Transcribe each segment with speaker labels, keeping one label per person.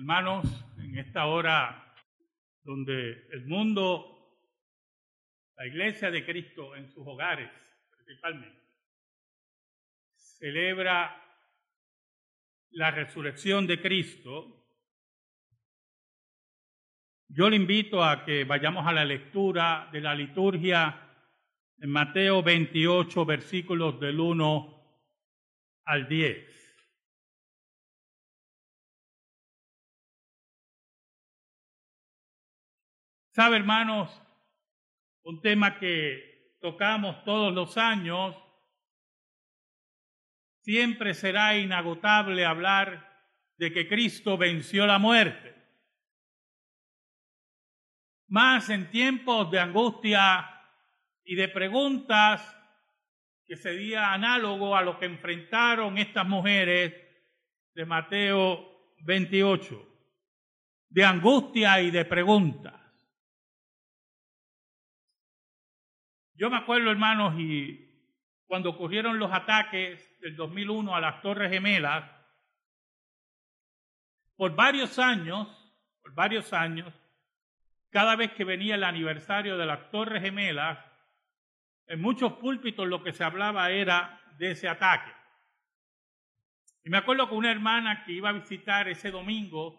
Speaker 1: Hermanos, en esta hora donde el mundo, la iglesia de Cristo en sus hogares principalmente, celebra la resurrección de Cristo, yo le invito a que vayamos a la lectura de la liturgia en Mateo 28, versículos del 1 al 10. Sabe, hermanos, un tema que tocamos todos los años, siempre será inagotable hablar de que Cristo venció la muerte. Más en tiempos de angustia y de preguntas que sería análogo a lo que enfrentaron estas mujeres de Mateo 28, de angustia y de preguntas. Yo me acuerdo, hermanos, y cuando ocurrieron los ataques del 2001 a las Torres Gemelas, por varios años, por varios años, cada vez que venía el aniversario de las Torres Gemelas, en muchos púlpitos lo que se hablaba era de ese ataque. Y me acuerdo que una hermana que iba a visitar ese domingo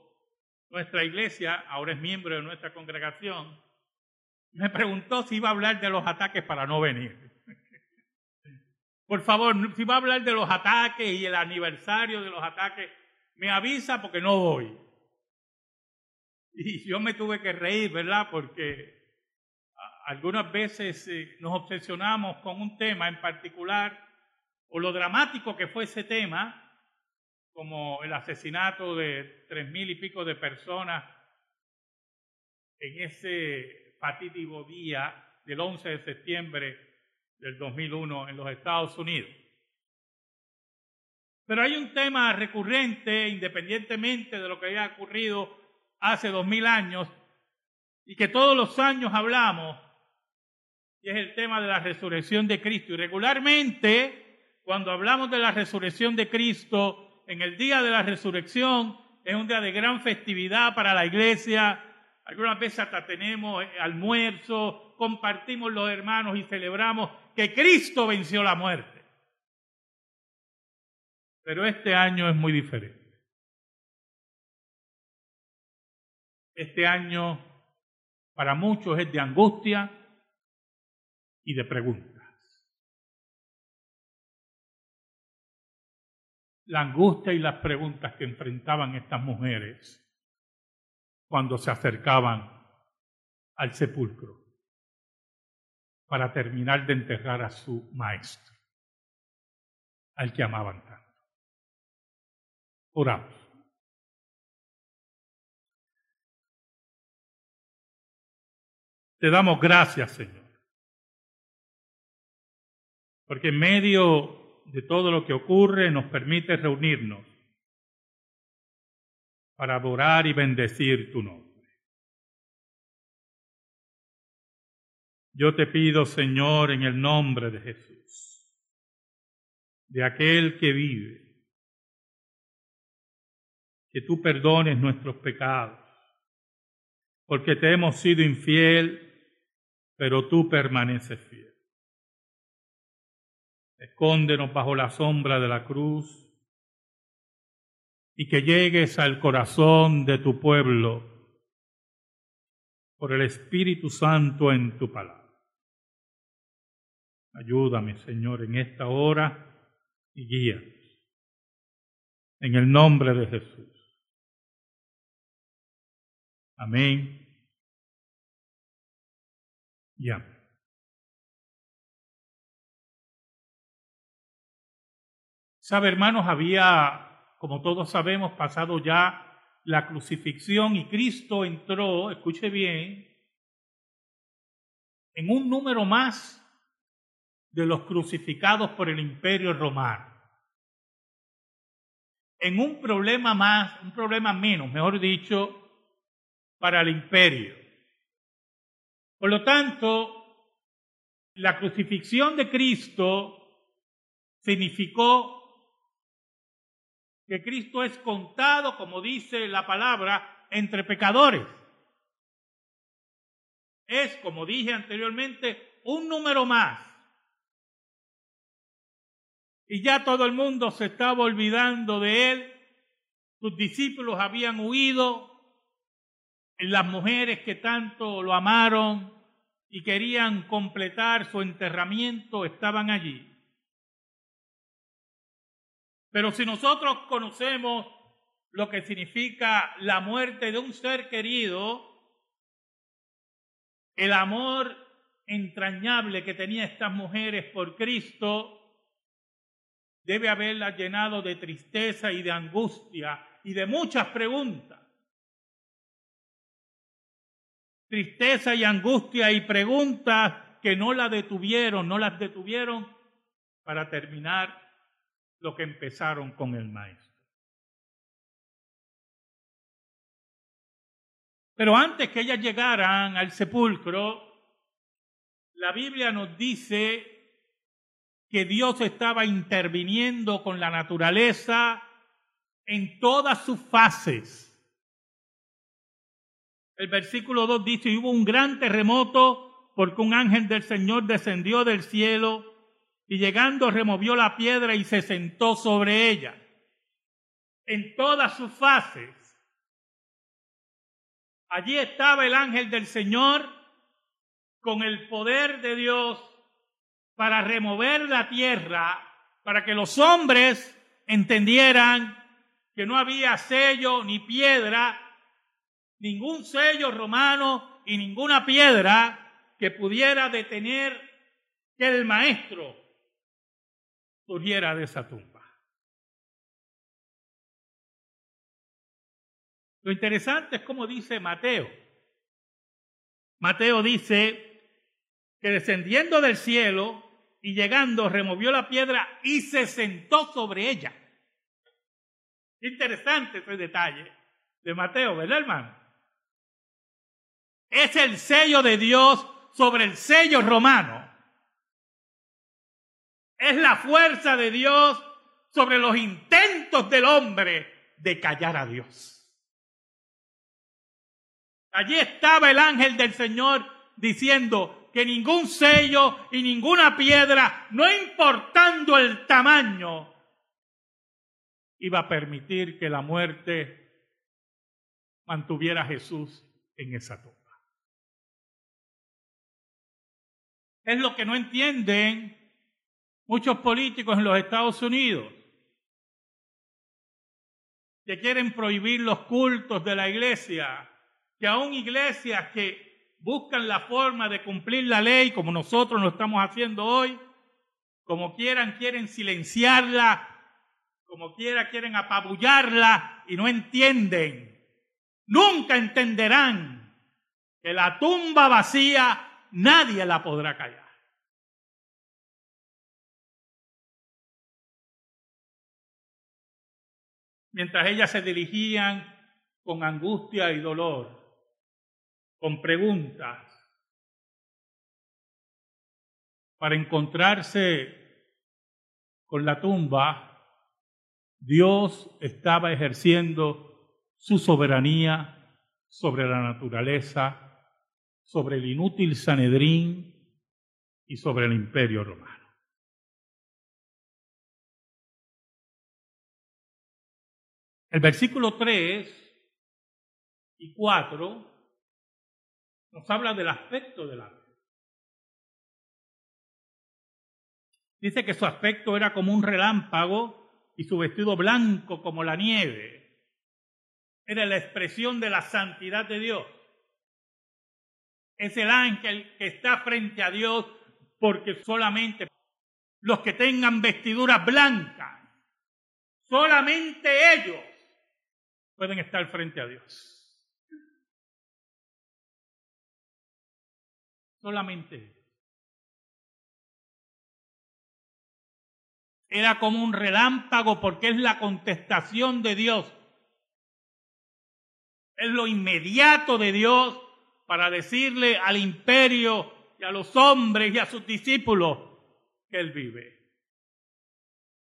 Speaker 1: nuestra iglesia, ahora es miembro de nuestra congregación, me preguntó si iba a hablar de los ataques para no venir. Por favor, si va a hablar de los ataques y el aniversario de los ataques, me avisa porque no voy. Y yo me tuve que reír, ¿verdad? Porque algunas veces eh, nos obsesionamos con un tema en particular o lo dramático que fue ese tema, como el asesinato de tres mil y pico de personas en ese fatídico día del 11 de septiembre del 2001 en los Estados Unidos. Pero hay un tema recurrente, independientemente de lo que haya ocurrido hace dos mil años, y que todos los años hablamos, y es el tema de la resurrección de Cristo. Y regularmente, cuando hablamos de la resurrección de Cristo, en el día de la resurrección, es un día de gran festividad para la iglesia. Algunas veces hasta tenemos almuerzo, compartimos los hermanos y celebramos que Cristo venció la muerte. Pero este año es muy diferente. Este año para muchos es de angustia, y de preguntas. La angustia y las preguntas que enfrentaban estas mujeres cuando se acercaban al sepulcro para terminar de enterrar a su maestro, al que amaban tanto. Oramos. Te damos gracias, Señor porque en medio de todo lo que ocurre nos permite reunirnos para adorar y bendecir tu nombre. Yo te pido, Señor, en el nombre de Jesús, de aquel que vive, que tú perdones nuestros pecados, porque te hemos sido infiel, pero tú permaneces fiel. Escóndenos bajo la sombra de la cruz y que llegues al corazón de tu pueblo por el Espíritu Santo en tu palabra. Ayúdame, Señor, en esta hora y guía. En el nombre de Jesús. Amén. Y amén. Sabe, hermanos, había, como todos sabemos, pasado ya la crucifixión y Cristo entró, escuche bien, en un número más de los crucificados por el imperio romano. En un problema más, un problema menos, mejor dicho, para el imperio. Por lo tanto, la crucifixión de Cristo significó que Cristo es contado, como dice la palabra, entre pecadores. Es, como dije anteriormente, un número más. Y ya todo el mundo se estaba olvidando de él. Sus discípulos habían huido. Las mujeres que tanto lo amaron y querían completar su enterramiento estaban allí. Pero si nosotros conocemos lo que significa la muerte de un ser querido, el amor entrañable que tenían estas mujeres por Cristo, debe haberlas llenado de tristeza y de angustia y de muchas preguntas. Tristeza y angustia y preguntas que no la detuvieron, no las detuvieron para terminar lo que empezaron con el maestro. Pero antes que ellas llegaran al sepulcro, la Biblia nos dice que Dios estaba interviniendo con la naturaleza en todas sus fases. El versículo 2 dice, hubo un gran terremoto porque un ángel del Señor descendió del cielo y llegando removió la piedra y se sentó sobre ella. En todas sus fases. Allí estaba el ángel del Señor con el poder de Dios para remover la tierra, para que los hombres entendieran que no había sello ni piedra, ningún sello romano y ninguna piedra que pudiera detener que el maestro surgiera de esa tumba. Lo interesante es como dice Mateo. Mateo dice que descendiendo del cielo y llegando removió la piedra y se sentó sobre ella. Interesante ese detalle de Mateo, ¿verdad hermano? Es el sello de Dios sobre el sello romano. Es la fuerza de Dios sobre los intentos del hombre de callar a Dios. Allí estaba el ángel del Señor diciendo que ningún sello y ninguna piedra, no importando el tamaño, iba a permitir que la muerte mantuviera a Jesús en esa tumba. Es lo que no entienden muchos políticos en los Estados Unidos que quieren prohibir los cultos de la iglesia, que aún iglesias que buscan la forma de cumplir la ley como nosotros lo estamos haciendo hoy, como quieran, quieren silenciarla, como quiera, quieren apabullarla y no entienden, nunca entenderán que la tumba vacía nadie la podrá callar. Mientras ellas se dirigían con angustia y dolor, con preguntas, para encontrarse con la tumba, Dios estaba ejerciendo su soberanía sobre la naturaleza, sobre el inútil Sanedrín y sobre el imperio romano. El versículo 3 y 4 nos habla del aspecto del ángel. Dice que su aspecto era como un relámpago y su vestido blanco como la nieve. Era la expresión de la santidad de Dios. Es el ángel que está frente a Dios porque solamente los que tengan vestiduras blancas, solamente ellos pueden estar frente a Dios. Solamente. Era como un relámpago porque es la contestación de Dios. Es lo inmediato de Dios para decirle al imperio y a los hombres y a sus discípulos que Él vive.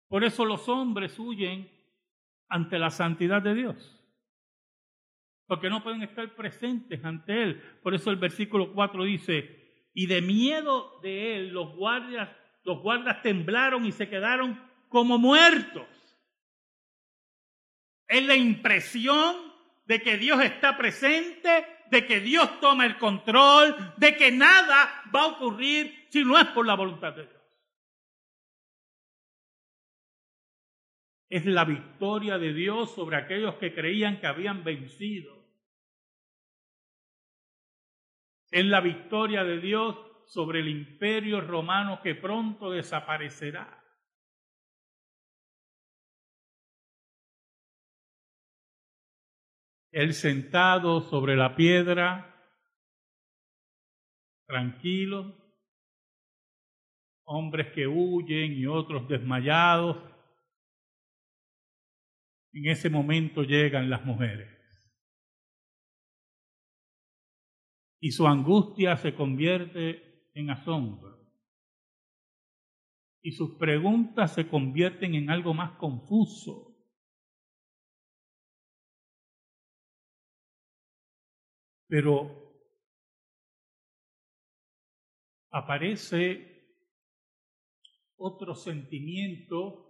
Speaker 1: Por eso los hombres huyen ante la santidad de Dios. Porque no pueden estar presentes ante Él. Por eso el versículo 4 dice, y de miedo de Él los guardias, los guardas temblaron y se quedaron como muertos. Es la impresión de que Dios está presente, de que Dios toma el control, de que nada va a ocurrir si no es por la voluntad de Dios. Es la victoria de Dios sobre aquellos que creían que habían vencido. Es la victoria de Dios sobre el imperio romano que pronto desaparecerá. Él sentado sobre la piedra, tranquilo, hombres que huyen y otros desmayados. En ese momento llegan las mujeres. Y su angustia se convierte en asombro. Y sus preguntas se convierten en algo más confuso. Pero aparece otro sentimiento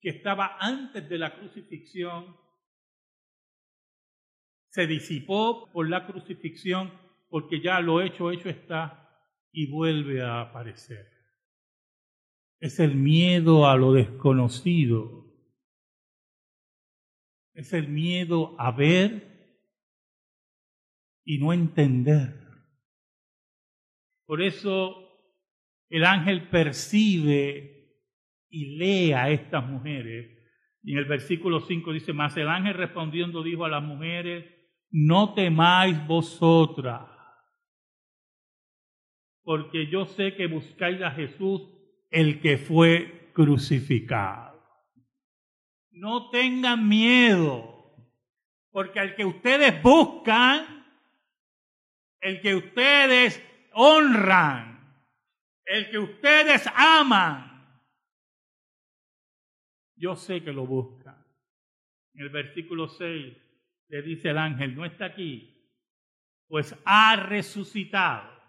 Speaker 1: que estaba antes de la crucifixión, se disipó por la crucifixión porque ya lo hecho, hecho está y vuelve a aparecer. Es el miedo a lo desconocido. Es el miedo a ver y no entender. Por eso el ángel percibe y lee a estas mujeres. Y en el versículo 5 dice, más el ángel respondiendo dijo a las mujeres, no temáis vosotras, porque yo sé que buscáis a Jesús, el que fue crucificado. No tengan miedo, porque al que ustedes buscan, el que ustedes honran, el que ustedes aman. Yo sé que lo buscan. En el versículo 6 le dice el ángel, no está aquí, pues ha resucitado.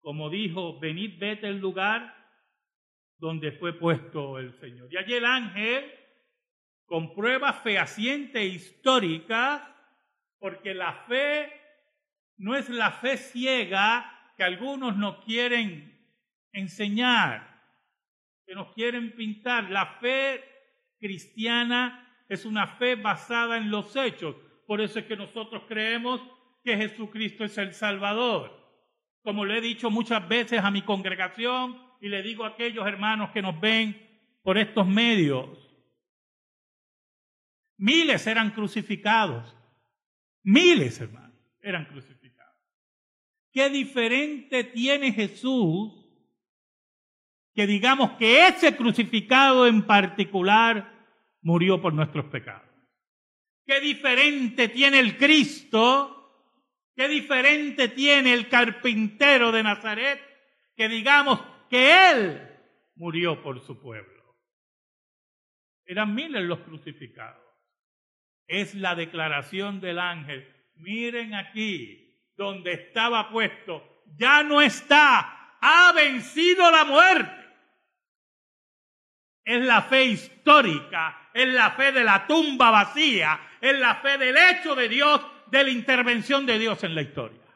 Speaker 1: Como dijo, venid, vete el lugar donde fue puesto el Señor. Y allí el ángel, con pruebas fehacientes e históricas, porque la fe no es la fe ciega que algunos nos quieren enseñar, que nos quieren pintar. La fe cristiana es una fe basada en los hechos. Por eso es que nosotros creemos que Jesucristo es el Salvador. Como le he dicho muchas veces a mi congregación y le digo a aquellos hermanos que nos ven por estos medios, miles eran crucificados, miles hermanos eran crucificados. ¿Qué diferente tiene Jesús que digamos que ese crucificado en particular murió por nuestros pecados? ¿Qué diferente tiene el Cristo? ¿Qué diferente tiene el carpintero de Nazaret que digamos que Él murió por su pueblo? Eran miles los crucificados. Es la declaración del ángel. Miren aquí, donde estaba puesto, ya no está, ha vencido la muerte. Es la fe histórica, es la fe de la tumba vacía, es la fe del hecho de Dios, de la intervención de Dios en la historia.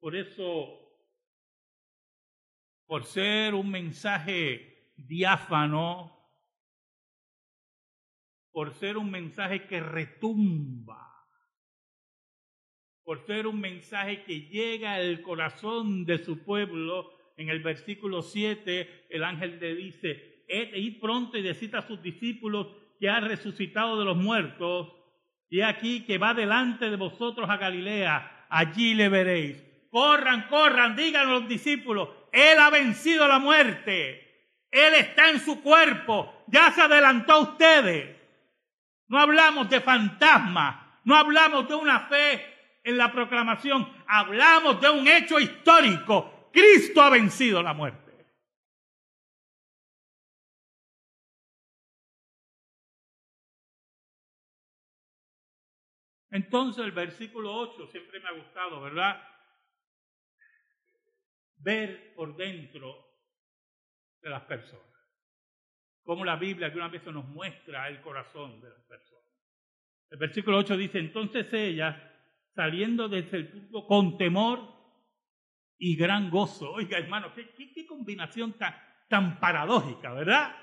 Speaker 1: Por eso, por ser un mensaje diáfano, por ser un mensaje que retumba, por ser un mensaje que llega al corazón de su pueblo. En el versículo 7 el ángel le dice, id pronto y decid a sus discípulos que ha resucitado de los muertos, y aquí que va delante de vosotros a Galilea, allí le veréis. Corran, corran, digan a los discípulos, Él ha vencido la muerte, Él está en su cuerpo, ya se adelantó a ustedes. No hablamos de fantasmas, no hablamos de una fe en la proclamación, hablamos de un hecho histórico Cristo ha vencido la muerte. Entonces el versículo 8 siempre me ha gustado, ¿verdad? Ver por dentro de las personas. Como la Biblia algunas veces nos muestra el corazón de las personas. El versículo 8 dice, entonces ella, saliendo del sepulcro con temor y gran gozo. Oiga, hermano, qué, combinación tan, tan paradójica, ¿verdad?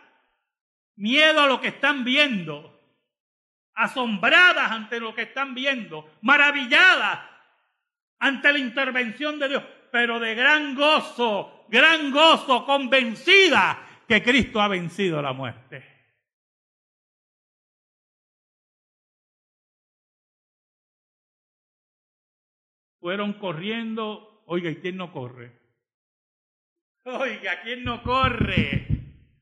Speaker 1: Miedo a lo que están viendo asombradas ante lo que están viendo, maravilladas ante la intervención de Dios, pero de gran gozo, gran gozo, convencida que Cristo ha vencido la muerte. Fueron corriendo, oiga, ¿y quién no corre? Oiga, ¿quién no corre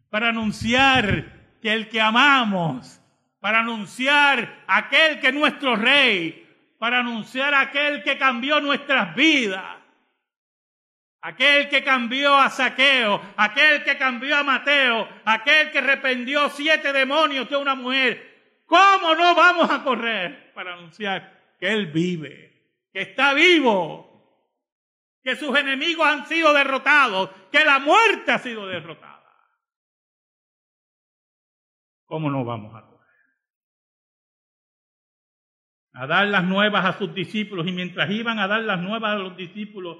Speaker 1: para anunciar que el que amamos para anunciar aquel que es nuestro rey, para anunciar aquel que cambió nuestras vidas, aquel que cambió a Saqueo, aquel que cambió a Mateo, aquel que rependió siete demonios de una mujer. ¿Cómo no vamos a correr para anunciar que Él vive, que está vivo, que sus enemigos han sido derrotados, que la muerte ha sido derrotada? ¿Cómo no vamos a a dar las nuevas a sus discípulos y mientras iban a dar las nuevas a los discípulos,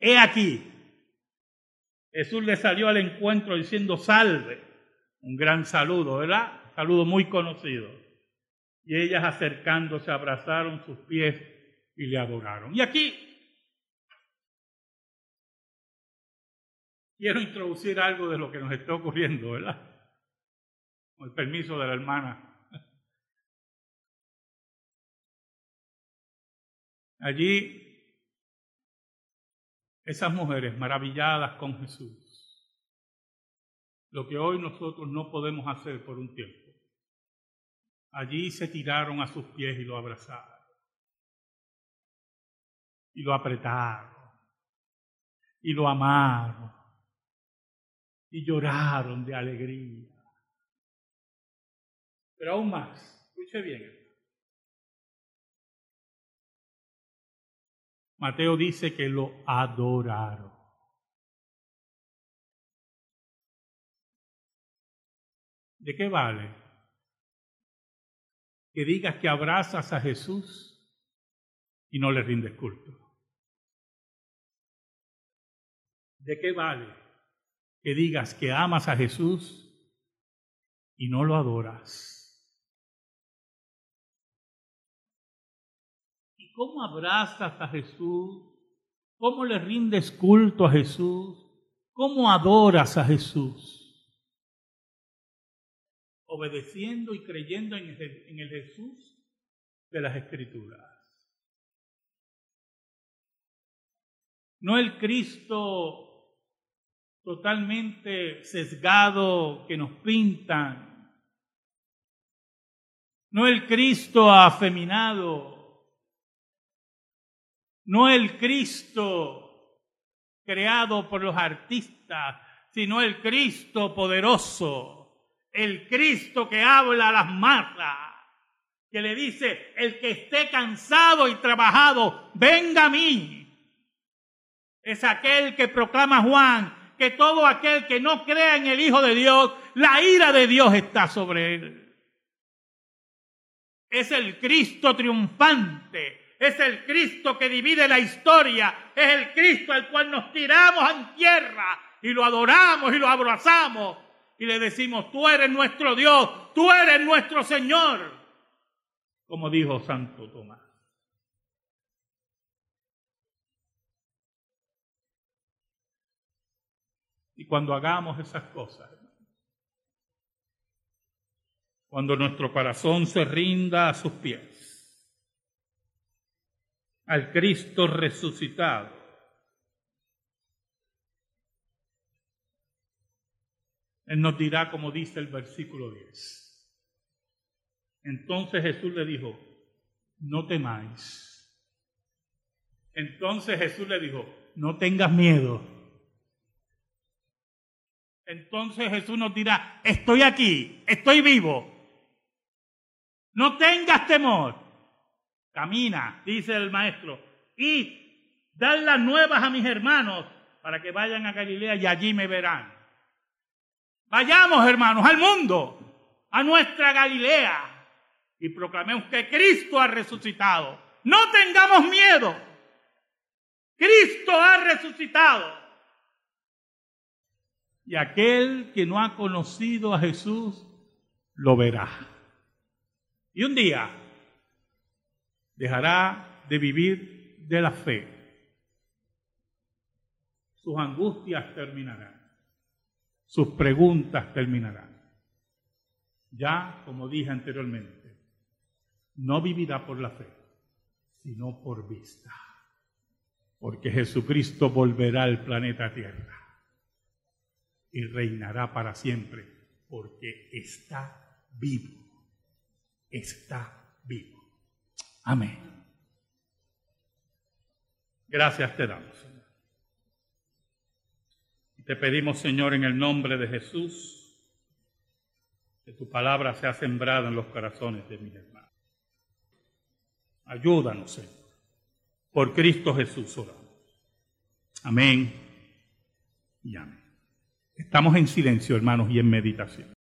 Speaker 1: he aquí, Jesús le salió al encuentro diciendo salve, un gran saludo, ¿verdad? Saludo muy conocido. Y ellas acercándose abrazaron sus pies y le adoraron. Y aquí quiero introducir algo de lo que nos está ocurriendo, ¿verdad? Con el permiso de la hermana Allí esas mujeres maravilladas con Jesús, lo que hoy nosotros no podemos hacer por un tiempo. Allí se tiraron a sus pies y lo abrazaron. Y lo apretaron. Y lo amaron. Y lloraron de alegría. Pero aún más, escuche bien, Mateo dice que lo adoraron. ¿De qué vale que digas que abrazas a Jesús y no le rindes culto? ¿De qué vale que digas que amas a Jesús y no lo adoras? ¿Cómo abrazas a Jesús? ¿Cómo le rindes culto a Jesús? ¿Cómo adoras a Jesús? Obedeciendo y creyendo en el, Jesús de las Escrituras. No el Cristo totalmente sesgado que nos pintan. No el Cristo afeminado no el Cristo creado por los artistas, sino el Cristo poderoso, el Cristo que habla a las masas, que le dice, el que esté cansado y trabajado, venga a mí. Es aquel que proclama Juan, que todo aquel que no crea en el Hijo de Dios, la ira de Dios está sobre él. Es el Cristo triunfante, es el Cristo que divide la historia, es el Cristo al cual nos tiramos en tierra y lo adoramos y lo abrazamos. Y le decimos, tú eres nuestro Dios, tú eres nuestro Señor, como dijo Santo Tomás. Y cuando hagamos esas cosas, cuando nuestro corazón se rinda a sus pies, al Cristo resucitado. Él nos dirá como dice el versículo 10. Entonces Jesús le dijo, no temáis. Entonces Jesús le dijo, no tengas miedo. entonces Jesús nos dirá, estoy aquí, estoy vivo. No tengas temor. Camina, dice el maestro, y dan las nuevas a mis hermanos para que vayan a Galilea y allí me verán. Vayamos, hermanos, al mundo, a nuestra Galilea, y proclamemos que Cristo ha resucitado. No tengamos miedo. Cristo ha resucitado. Y aquel que no ha conocido a Jesús lo verá. Y un día dejará de vivir de la fe. Sus angustias terminarán. Sus preguntas terminarán. Ya, como dije anteriormente, no vivirá por la fe, sino por vista. Porque Jesucristo volverá al planeta Tierra y reinará para siempre, porque está vivo, está vivo. Amén. Gracias te damos, Señor. Te pedimos, Señor, en el nombre de Jesús, que tu palabra sea sembrada en los corazones de mis hermanos. Ayúdanos, Señor. Por Cristo Jesús oramos. Amén y amén. Estamos en silencio, hermanos, y en meditación.